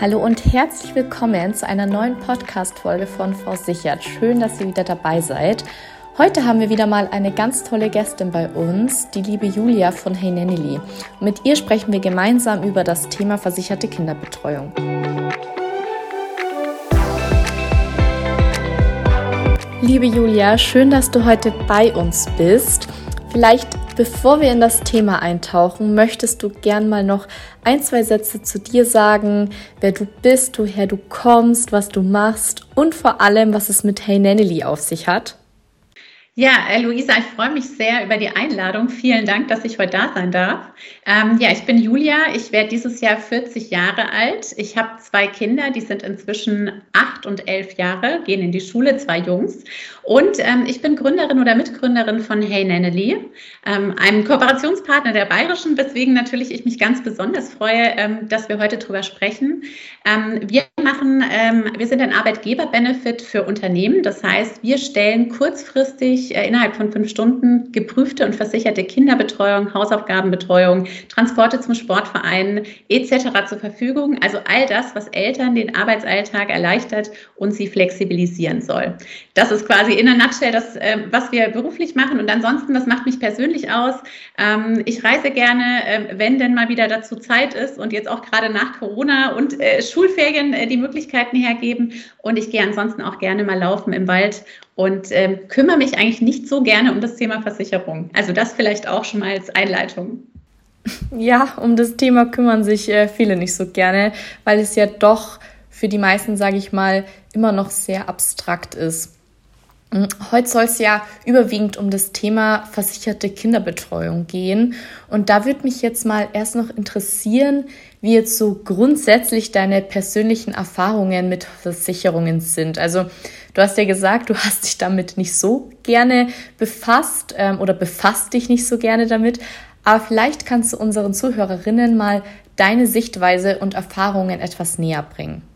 Hallo und herzlich willkommen zu einer neuen Podcast-Folge von Frau. Schön, dass ihr wieder dabei seid. Heute haben wir wieder mal eine ganz tolle Gästin bei uns, die liebe Julia von Hey Nanny. Mit ihr sprechen wir gemeinsam über das Thema versicherte Kinderbetreuung. Liebe Julia, schön, dass du heute bei uns bist. Vielleicht Bevor wir in das Thema eintauchen, möchtest du gern mal noch ein, zwei Sätze zu dir sagen, wer du bist, woher du kommst, was du machst und vor allem, was es mit Hey Nannily auf sich hat? Ja, Luisa, ich freue mich sehr über die Einladung. Vielen Dank, dass ich heute da sein darf. Ähm, ja, ich bin Julia. Ich werde dieses Jahr 40 Jahre alt. Ich habe zwei Kinder, die sind inzwischen acht und elf Jahre, gehen in die Schule, zwei Jungs. Und ähm, ich bin Gründerin oder Mitgründerin von Hey Nannely, ähm, einem Kooperationspartner der Bayerischen, weswegen natürlich ich mich ganz besonders freue, ähm, dass wir heute darüber sprechen. Ähm, wir machen, ähm, wir sind ein Arbeitgeber-Benefit für Unternehmen. Das heißt, wir stellen kurzfristig äh, innerhalb von fünf Stunden geprüfte und versicherte Kinderbetreuung, Hausaufgabenbetreuung, Transporte zum Sportverein etc. zur Verfügung. Also all das, was Eltern den Arbeitsalltag erleichtert und sie flexibilisieren soll. Das ist quasi in der Nutshell das, äh, was wir beruflich machen. Und ansonsten, was macht mich persönlich aus? Ähm, ich reise gerne, äh, wenn denn mal wieder dazu Zeit ist und jetzt auch gerade nach Corona und äh, Schulferien äh, die Möglichkeiten hergeben. Und ich gehe ansonsten auch gerne mal laufen im Wald und ähm, kümmere mich eigentlich nicht so gerne um das Thema Versicherung. Also das vielleicht auch schon mal als Einleitung. Ja, um das Thema kümmern sich äh, viele nicht so gerne, weil es ja doch für die meisten, sage ich mal, immer noch sehr abstrakt ist. Heute soll es ja überwiegend um das Thema versicherte Kinderbetreuung gehen. Und da würde mich jetzt mal erst noch interessieren, wie jetzt so grundsätzlich deine persönlichen Erfahrungen mit Versicherungen sind. Also du hast ja gesagt, du hast dich damit nicht so gerne befasst ähm, oder befasst dich nicht so gerne damit. Aber vielleicht kannst du unseren Zuhörerinnen mal deine Sichtweise und Erfahrungen etwas näher bringen.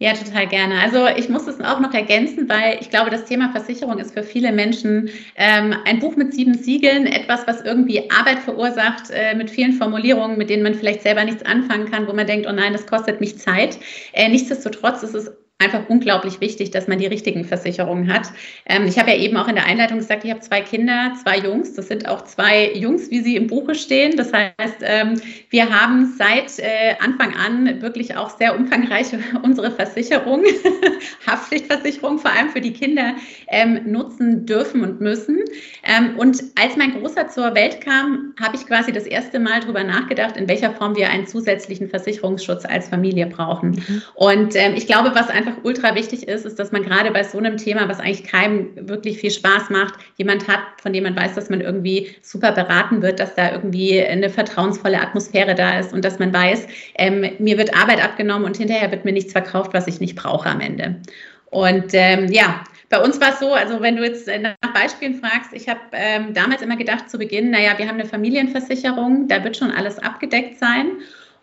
Ja, total gerne. Also ich muss es auch noch ergänzen, weil ich glaube, das Thema Versicherung ist für viele Menschen ähm, ein Buch mit sieben Siegeln, etwas, was irgendwie Arbeit verursacht, äh, mit vielen Formulierungen, mit denen man vielleicht selber nichts anfangen kann, wo man denkt, oh nein, das kostet mich Zeit. Äh, nichtsdestotrotz ist es einfach unglaublich wichtig, dass man die richtigen Versicherungen hat. Ähm, ich habe ja eben auch in der Einleitung gesagt, ich habe zwei Kinder, zwei Jungs. Das sind auch zwei Jungs, wie sie im Buche stehen. Das heißt, ähm, wir haben seit äh, Anfang an wirklich auch sehr umfangreiche unsere Versicherung, Haftpflichtversicherung vor allem für die Kinder ähm, nutzen dürfen und müssen. Ähm, und als mein Großer zur Welt kam, habe ich quasi das erste Mal darüber nachgedacht, in welcher Form wir einen zusätzlichen Versicherungsschutz als Familie brauchen. Mhm. Und ähm, ich glaube, was einfach einfach ultra wichtig ist, ist, dass man gerade bei so einem Thema, was eigentlich keinem wirklich viel Spaß macht, jemand hat, von dem man weiß, dass man irgendwie super beraten wird, dass da irgendwie eine vertrauensvolle Atmosphäre da ist und dass man weiß, ähm, mir wird Arbeit abgenommen und hinterher wird mir nichts verkauft, was ich nicht brauche am Ende. Und ähm, ja, bei uns war es so, also wenn du jetzt nach Beispielen fragst, ich habe ähm, damals immer gedacht zu Beginn, naja, wir haben eine Familienversicherung, da wird schon alles abgedeckt sein.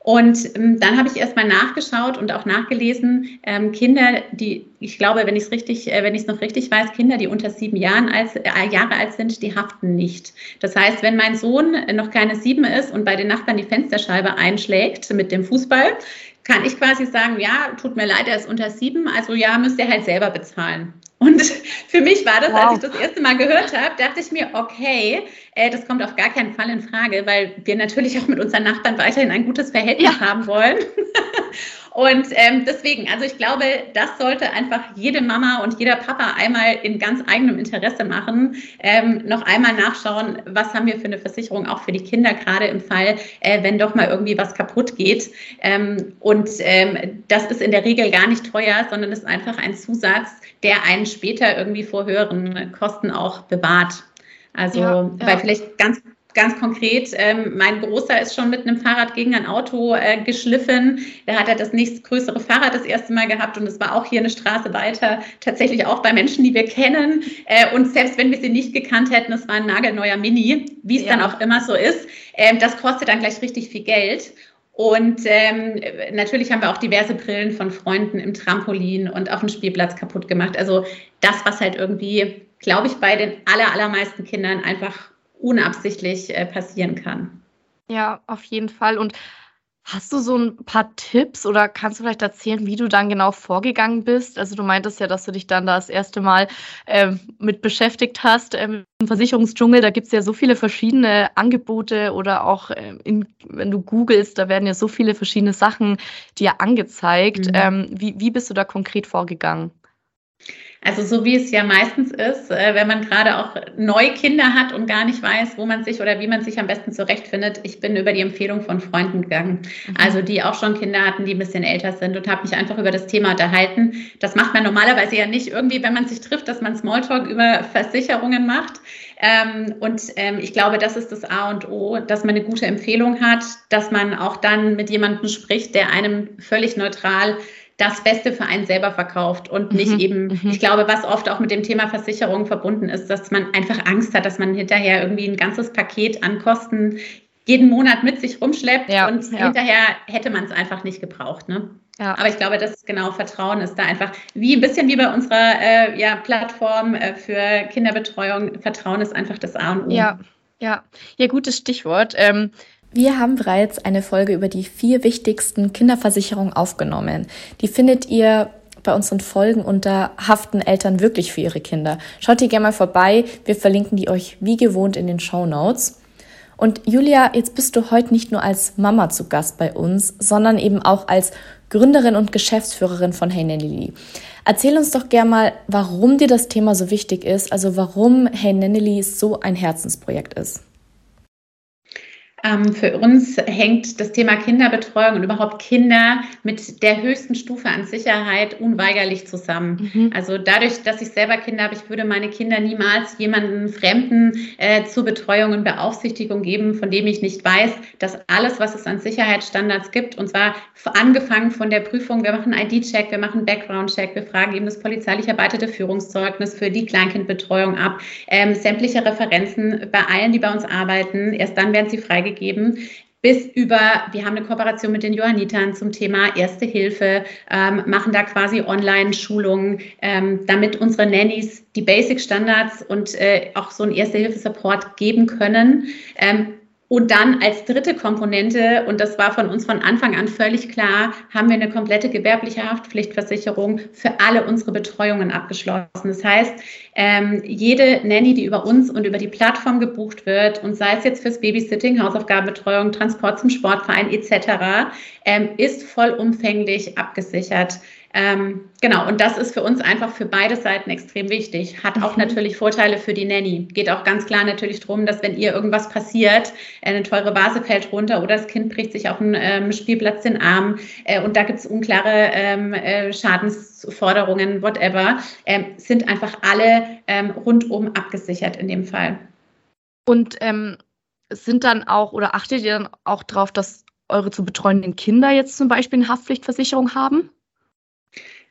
Und ähm, dann habe ich erstmal nachgeschaut und auch nachgelesen, ähm, Kinder, die, ich glaube, wenn ich es richtig, äh, wenn ich es noch richtig weiß, Kinder, die unter sieben Jahren als, äh, Jahre alt sind, die haften nicht. Das heißt, wenn mein Sohn noch keine sieben ist und bei den Nachbarn die Fensterscheibe einschlägt mit dem Fußball, kann ich quasi sagen, ja, tut mir leid, er ist unter sieben, also ja, müsst ihr halt selber bezahlen. Und für mich war das, wow. als ich das erste Mal gehört habe, dachte ich mir, okay, äh, das kommt auf gar keinen Fall in Frage, weil wir natürlich auch mit unseren Nachbarn weiterhin ein gutes Verhältnis ja. haben wollen. Und ähm, deswegen, also ich glaube, das sollte einfach jede Mama und jeder Papa einmal in ganz eigenem Interesse machen. Ähm, noch einmal nachschauen, was haben wir für eine Versicherung auch für die Kinder, gerade im Fall, äh, wenn doch mal irgendwie was kaputt geht. Ähm, und ähm, das ist in der Regel gar nicht teuer, sondern ist einfach ein Zusatz, der einen später irgendwie vor höheren Kosten auch bewahrt. Also, ja, ja. weil vielleicht ganz ganz konkret, ähm, mein Großer ist schon mit einem Fahrrad gegen ein Auto äh, geschliffen. Da hat er das nächstgrößere Fahrrad das erste Mal gehabt und es war auch hier eine Straße weiter, tatsächlich auch bei Menschen, die wir kennen. Äh, und selbst wenn wir sie nicht gekannt hätten, es war ein nagelneuer Mini, wie es ja. dann auch immer so ist. Ähm, das kostet dann gleich richtig viel Geld. Und ähm, natürlich haben wir auch diverse Brillen von Freunden im Trampolin und auf dem Spielplatz kaputt gemacht. Also das, was halt irgendwie, glaube ich, bei den aller, allermeisten Kindern einfach unabsichtlich äh, passieren kann. Ja, auf jeden Fall. Und Hast du so ein paar Tipps oder kannst du vielleicht erzählen, wie du dann genau vorgegangen bist? Also du meintest ja, dass du dich dann da das erste Mal ähm, mit beschäftigt hast ähm, im Versicherungsdschungel. Da gibt es ja so viele verschiedene Angebote oder auch, ähm, in, wenn du googelst, da werden ja so viele verschiedene Sachen dir angezeigt. Mhm. Ähm, wie, wie bist du da konkret vorgegangen? Also so wie es ja meistens ist, äh, wenn man gerade auch neue Kinder hat und gar nicht weiß, wo man sich oder wie man sich am besten zurechtfindet. Ich bin über die Empfehlung von Freunden gegangen, mhm. also die auch schon Kinder hatten, die ein bisschen älter sind und habe mich einfach über das Thema unterhalten. Das macht man normalerweise ja nicht irgendwie, wenn man sich trifft, dass man Smalltalk über Versicherungen macht. Ähm, und ähm, ich glaube, das ist das A und O, dass man eine gute Empfehlung hat, dass man auch dann mit jemandem spricht, der einem völlig neutral das Beste für einen selber verkauft und nicht mhm. eben, mhm. ich glaube, was oft auch mit dem Thema Versicherung verbunden ist, dass man einfach Angst hat, dass man hinterher irgendwie ein ganzes Paket an Kosten jeden Monat mit sich rumschleppt ja, und ja. hinterher hätte man es einfach nicht gebraucht. Ne? Ja. Aber ich glaube, das genau Vertrauen ist da einfach wie ein bisschen wie bei unserer äh, ja, Plattform äh, für Kinderbetreuung. Vertrauen ist einfach das A und O. Ja, ja, ja, gutes Stichwort. Ähm, wir haben bereits eine Folge über die vier wichtigsten Kinderversicherungen aufgenommen. Die findet ihr bei unseren Folgen unter Haften Eltern wirklich für ihre Kinder. Schaut ihr gerne mal vorbei. Wir verlinken die euch wie gewohnt in den Show Notes. Und Julia, jetzt bist du heute nicht nur als Mama zu Gast bei uns, sondern eben auch als Gründerin und Geschäftsführerin von Hey Nanny Erzähl uns doch gerne mal, warum dir das Thema so wichtig ist, also warum Hey Nanny so ein Herzensprojekt ist. Ähm, für uns hängt das Thema Kinderbetreuung und überhaupt Kinder mit der höchsten Stufe an Sicherheit unweigerlich zusammen. Mhm. Also dadurch, dass ich selber Kinder habe, ich würde meine Kinder niemals jemanden Fremden äh, zur Betreuung und Beaufsichtigung geben, von dem ich nicht weiß, dass alles, was es an Sicherheitsstandards gibt, und zwar angefangen von der Prüfung, wir machen ID-Check, wir machen Background-Check, wir fragen eben das polizeilich erarbeitete Führungszeugnis für die Kleinkindbetreuung ab, ähm, sämtliche Referenzen bei allen, die bei uns arbeiten. Erst dann werden sie freigegeben gegeben bis über, wir haben eine Kooperation mit den Johannitern zum Thema Erste Hilfe, ähm, machen da quasi Online-Schulungen, ähm, damit unsere Nannies die Basic-Standards und äh, auch so einen Erste-Hilfe-Support geben können. Ähm, und dann als dritte Komponente, und das war von uns von Anfang an völlig klar, haben wir eine komplette gewerbliche Haftpflichtversicherung für alle unsere Betreuungen abgeschlossen. Das heißt, ähm, jede Nanny, die über uns und über die Plattform gebucht wird, und sei es jetzt fürs Babysitting, Hausaufgabenbetreuung, Transport zum Sportverein etc., ähm, ist vollumfänglich abgesichert. Ähm, genau, und das ist für uns einfach für beide Seiten extrem wichtig. Hat auch mhm. natürlich Vorteile für die Nanny. Geht auch ganz klar natürlich darum, dass wenn ihr irgendwas passiert, eine teure Vase fällt runter oder das Kind bricht sich auf dem ähm, Spielplatz den Arm äh, und da gibt es unklare ähm, äh, Schadensforderungen, whatever, ähm, sind einfach alle ähm, rundum abgesichert in dem Fall. Und ähm, sind dann auch oder achtet ihr dann auch darauf, dass eure zu betreuenden Kinder jetzt zum Beispiel eine Haftpflichtversicherung haben?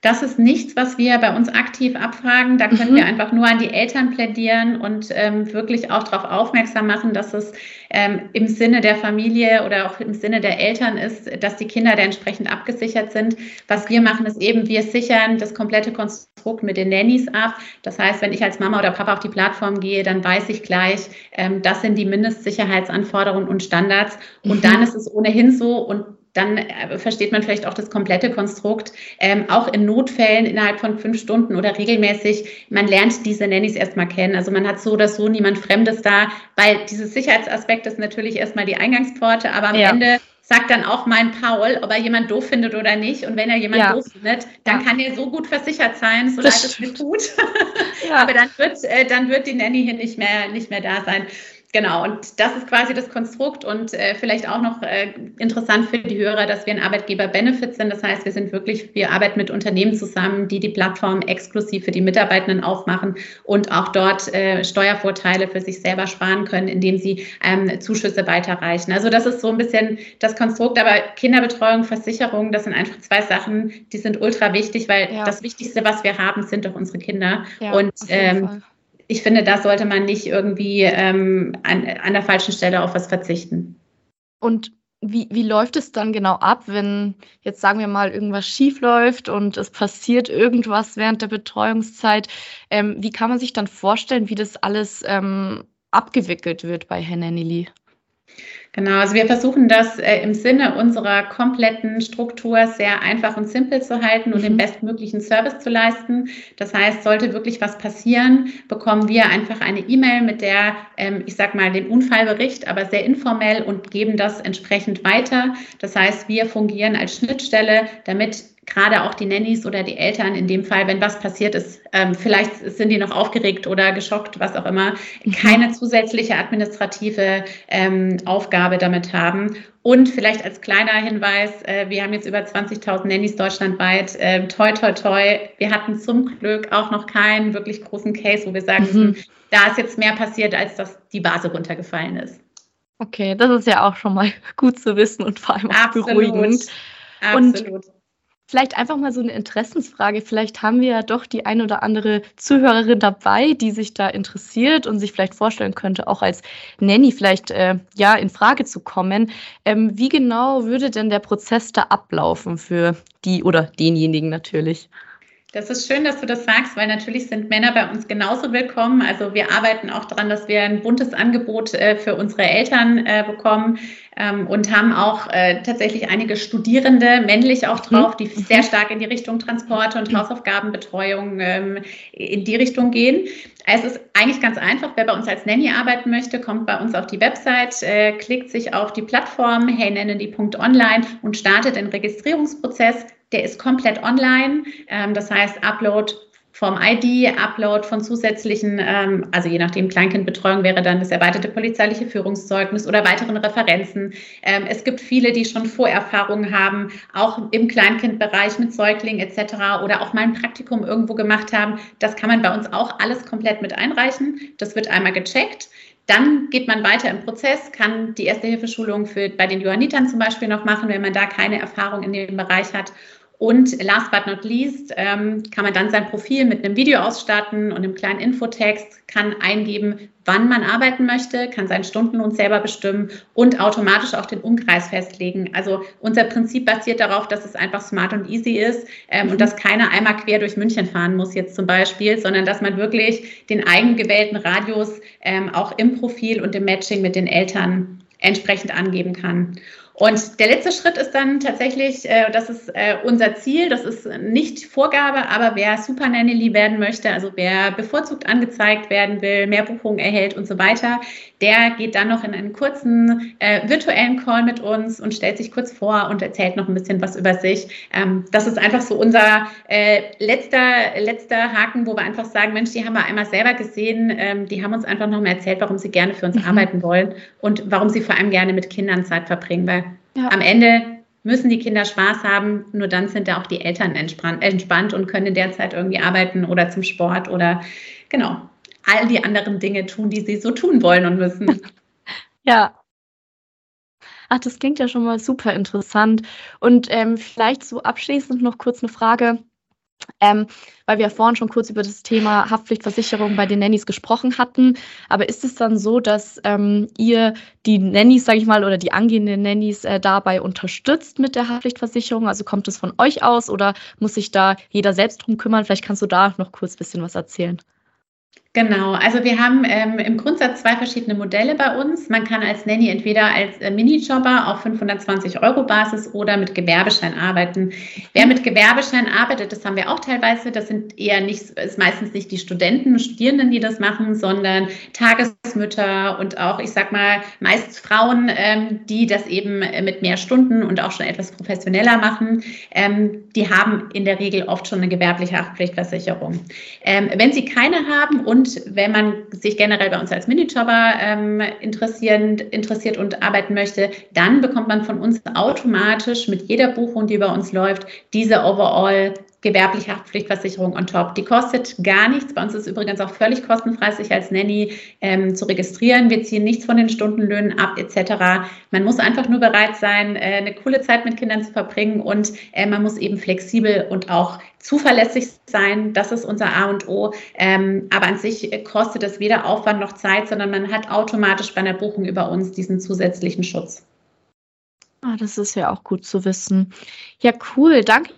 Das ist nichts, was wir bei uns aktiv abfragen. Da können mhm. wir einfach nur an die Eltern plädieren und ähm, wirklich auch darauf aufmerksam machen, dass es ähm, im Sinne der Familie oder auch im Sinne der Eltern ist, dass die Kinder da entsprechend abgesichert sind. Was wir machen, ist eben, wir sichern das komplette Konstrukt mit den Nannies ab. Das heißt, wenn ich als Mama oder Papa auf die Plattform gehe, dann weiß ich gleich, ähm, das sind die Mindestsicherheitsanforderungen und Standards. Und mhm. dann ist es ohnehin so und dann äh, versteht man vielleicht auch das komplette Konstrukt. Ähm, auch in Notfällen innerhalb von fünf Stunden oder regelmäßig, man lernt diese Nannies erstmal kennen. Also man hat so oder so niemand Fremdes da, weil dieses Sicherheitsaspekt ist natürlich erstmal die Eingangspforte, aber am ja. Ende sagt dann auch mein Paul, ob er jemand doof findet oder nicht. Und wenn er jemand ja. doof findet, dann ja. kann er so gut versichert sein, so leid es mir tut. ja. Aber dann wird, äh, dann wird die Nanny hier nicht mehr, nicht mehr da sein. Genau, und das ist quasi das Konstrukt und äh, vielleicht auch noch äh, interessant für die Hörer, dass wir ein Arbeitgeber-Benefit sind. Das heißt, wir sind wirklich, wir arbeiten mit Unternehmen zusammen, die die Plattform exklusiv für die Mitarbeitenden aufmachen und auch dort äh, Steuervorteile für sich selber sparen können, indem sie ähm, Zuschüsse weiterreichen. Also das ist so ein bisschen das Konstrukt. Aber Kinderbetreuung, Versicherung, das sind einfach zwei Sachen, die sind ultra wichtig, weil ja. das Wichtigste, was wir haben, sind doch unsere Kinder. Ja, und ähm, ich finde, da sollte man nicht irgendwie ähm, an, an der falschen Stelle auf was verzichten. Und wie, wie läuft es dann genau ab, wenn jetzt sagen wir mal irgendwas schief läuft und es passiert irgendwas während der Betreuungszeit? Ähm, wie kann man sich dann vorstellen, wie das alles ähm, abgewickelt wird bei Herrn? Genau, also wir versuchen das äh, im Sinne unserer kompletten Struktur sehr einfach und simpel zu halten und mhm. den bestmöglichen Service zu leisten. Das heißt, sollte wirklich was passieren, bekommen wir einfach eine E-Mail mit der, ähm, ich sag mal, den Unfallbericht, aber sehr informell und geben das entsprechend weiter. Das heißt, wir fungieren als Schnittstelle, damit gerade auch die Nannies oder die Eltern in dem Fall, wenn was passiert ist, ähm, vielleicht sind die noch aufgeregt oder geschockt, was auch immer, mhm. keine zusätzliche administrative ähm, Aufgabe damit haben. Und vielleicht als kleiner Hinweis, äh, wir haben jetzt über 20.000 Nannies deutschlandweit. Äh, toi, toi, toi. Wir hatten zum Glück auch noch keinen wirklich großen Case, wo wir sagen mhm. da ist jetzt mehr passiert, als dass die Vase runtergefallen ist. Okay, das ist ja auch schon mal gut zu wissen und vor allem auch Absolut. beruhigend. Absolut. Und Vielleicht einfach mal so eine Interessensfrage. Vielleicht haben wir ja doch die ein oder andere Zuhörerin dabei, die sich da interessiert und sich vielleicht vorstellen könnte, auch als Nanny vielleicht äh, ja in Frage zu kommen. Ähm, wie genau würde denn der Prozess da ablaufen für die oder denjenigen natürlich? Das ist schön, dass du das sagst, weil natürlich sind Männer bei uns genauso willkommen. Also wir arbeiten auch daran, dass wir ein buntes Angebot äh, für unsere Eltern äh, bekommen ähm, und haben auch äh, tatsächlich einige Studierende, männlich auch mhm. drauf, die sehr stark in die Richtung Transporte und Hausaufgabenbetreuung ähm, in die Richtung gehen. Es ist eigentlich ganz einfach. Wer bei uns als Nanny arbeiten möchte, kommt bei uns auf die Website, klickt sich auf die Plattform heynanny.online und startet den Registrierungsprozess der ist komplett online. Ähm, das heißt, Upload vom ID, Upload von zusätzlichen, ähm, also je nachdem Kleinkindbetreuung wäre dann das erweiterte polizeiliche Führungszeugnis oder weiteren Referenzen. Ähm, es gibt viele, die schon Vorerfahrungen haben, auch im Kleinkindbereich mit Säuglingen etc. oder auch mal ein Praktikum irgendwo gemacht haben. Das kann man bei uns auch alles komplett mit einreichen. Das wird einmal gecheckt. Dann geht man weiter im Prozess, kann die erste Hilfeschulung für, bei den Johannitern zum Beispiel noch machen, wenn man da keine Erfahrung in dem Bereich hat. Und last but not least ähm, kann man dann sein Profil mit einem Video ausstatten und einem kleinen Infotext, kann eingeben, wann man arbeiten möchte, kann seinen Stundenlohn selber bestimmen und automatisch auch den Umkreis festlegen. Also unser Prinzip basiert darauf, dass es einfach smart und easy ist ähm, mhm. und dass keiner einmal quer durch München fahren muss jetzt zum Beispiel, sondern dass man wirklich den eigengewählten Radius ähm, auch im Profil und im Matching mit den Eltern entsprechend angeben kann. Und der letzte Schritt ist dann tatsächlich, äh, das ist äh, unser Ziel, das ist nicht Vorgabe, aber wer Super Nanny werden möchte, also wer bevorzugt angezeigt werden will, mehr Buchungen erhält und so weiter, der geht dann noch in einen kurzen äh, virtuellen Call mit uns und stellt sich kurz vor und erzählt noch ein bisschen was über sich. Ähm, das ist einfach so unser äh, letzter, letzter Haken, wo wir einfach sagen, Mensch, die haben wir einmal selber gesehen, ähm, die haben uns einfach noch mal erzählt, warum sie gerne für uns mhm. arbeiten wollen und warum sie vor allem gerne mit Kindern Zeit verbringen, weil ja. Am Ende müssen die Kinder Spaß haben, nur dann sind da auch die Eltern entspannt und können in der Zeit irgendwie arbeiten oder zum Sport oder genau all die anderen Dinge tun, die sie so tun wollen und müssen. ja. Ach, das klingt ja schon mal super interessant. Und ähm, vielleicht so abschließend noch kurz eine Frage. Ähm, weil wir vorhin schon kurz über das Thema Haftpflichtversicherung bei den Nannies gesprochen hatten. Aber ist es dann so, dass ähm, ihr die Nannies, sage ich mal, oder die angehenden Nannies äh, dabei unterstützt mit der Haftpflichtversicherung? Also kommt es von euch aus oder muss sich da jeder selbst drum kümmern? Vielleicht kannst du da noch kurz ein bisschen was erzählen. Genau, also wir haben ähm, im Grundsatz zwei verschiedene Modelle bei uns. Man kann als Nanny entweder als äh, Minijobber auf 520 Euro Basis oder mit Gewerbeschein arbeiten. Wer mit Gewerbeschein arbeitet, das haben wir auch teilweise, das sind eher nicht, ist meistens nicht die Studenten, Studierenden, die das machen, sondern Tagesmütter und auch, ich sag mal, meist Frauen, ähm, die das eben mit mehr Stunden und auch schon etwas professioneller machen. Ähm, die haben in der Regel oft schon eine gewerbliche Haftpflichtversicherung. Ähm, wenn sie keine haben und und wenn man sich generell bei uns als Minijobber ähm, interessiert und arbeiten möchte, dann bekommt man von uns automatisch mit jeder Buchung, die bei uns läuft, diese Overall gewerbliche Haftpflichtversicherung on top. Die kostet gar nichts. Bei uns ist übrigens auch völlig kostenfrei, sich als Nanny ähm, zu registrieren. Wir ziehen nichts von den Stundenlöhnen ab etc. Man muss einfach nur bereit sein, äh, eine coole Zeit mit Kindern zu verbringen und äh, man muss eben flexibel und auch zuverlässig sein. Das ist unser A und O. Ähm, aber an sich kostet es weder Aufwand noch Zeit, sondern man hat automatisch bei einer Buchung über uns diesen zusätzlichen Schutz. Ah, das ist ja auch gut zu wissen. Ja, cool. Danke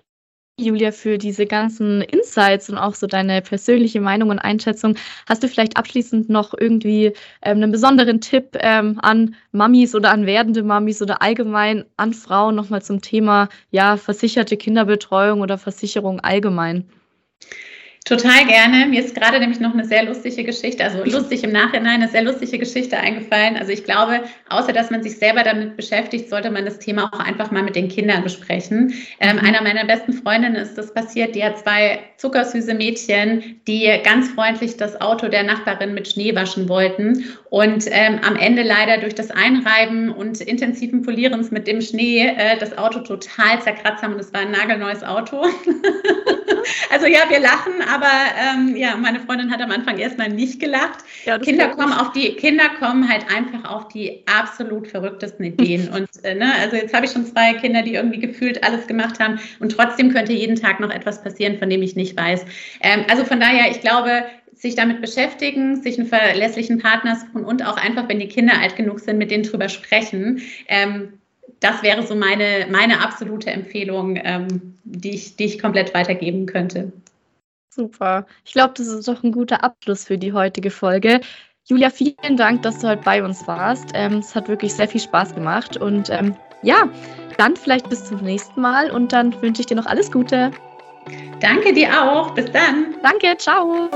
Julia, für diese ganzen Insights und auch so deine persönliche Meinung und Einschätzung. Hast du vielleicht abschließend noch irgendwie ähm, einen besonderen Tipp ähm, an Mamis oder an werdende Mamis oder allgemein an Frauen nochmal zum Thema ja, versicherte Kinderbetreuung oder Versicherung allgemein? Total gerne. Mir ist gerade nämlich noch eine sehr lustige Geschichte, also lustig im Nachhinein, eine sehr lustige Geschichte eingefallen. Also ich glaube, außer dass man sich selber damit beschäftigt, sollte man das Thema auch einfach mal mit den Kindern besprechen. Ähm, mhm. einer meiner besten Freundinnen ist das passiert, die hat zwei zuckersüße Mädchen, die ganz freundlich das Auto der Nachbarin mit Schnee waschen wollten und ähm, am Ende leider durch das Einreiben und intensiven Polierens mit dem Schnee äh, das Auto total zerkratzt haben und es war ein nagelneues Auto. also ja, wir lachen, aber ähm, ja, meine Freundin hat am Anfang erstmal nicht gelacht. Ja, Kinder kommen auf die Kinder kommen halt einfach auf die absolut verrücktesten Ideen. und äh, ne, also jetzt habe ich schon zwei Kinder, die irgendwie gefühlt alles gemacht haben und trotzdem könnte jeden Tag noch etwas passieren, von dem ich nicht weiß. Ähm, also von daher, ich glaube, sich damit beschäftigen, sich einen verlässlichen Partner suchen und auch einfach, wenn die Kinder alt genug sind, mit denen drüber sprechen. Ähm, das wäre so meine, meine absolute Empfehlung, ähm, die, ich, die ich komplett weitergeben könnte. Super. Ich glaube, das ist doch ein guter Abschluss für die heutige Folge. Julia, vielen Dank, dass du heute bei uns warst. Ähm, es hat wirklich sehr viel Spaß gemacht. Und ähm, ja, dann vielleicht bis zum nächsten Mal und dann wünsche ich dir noch alles Gute. Danke dir auch. Bis dann. Danke. Ciao.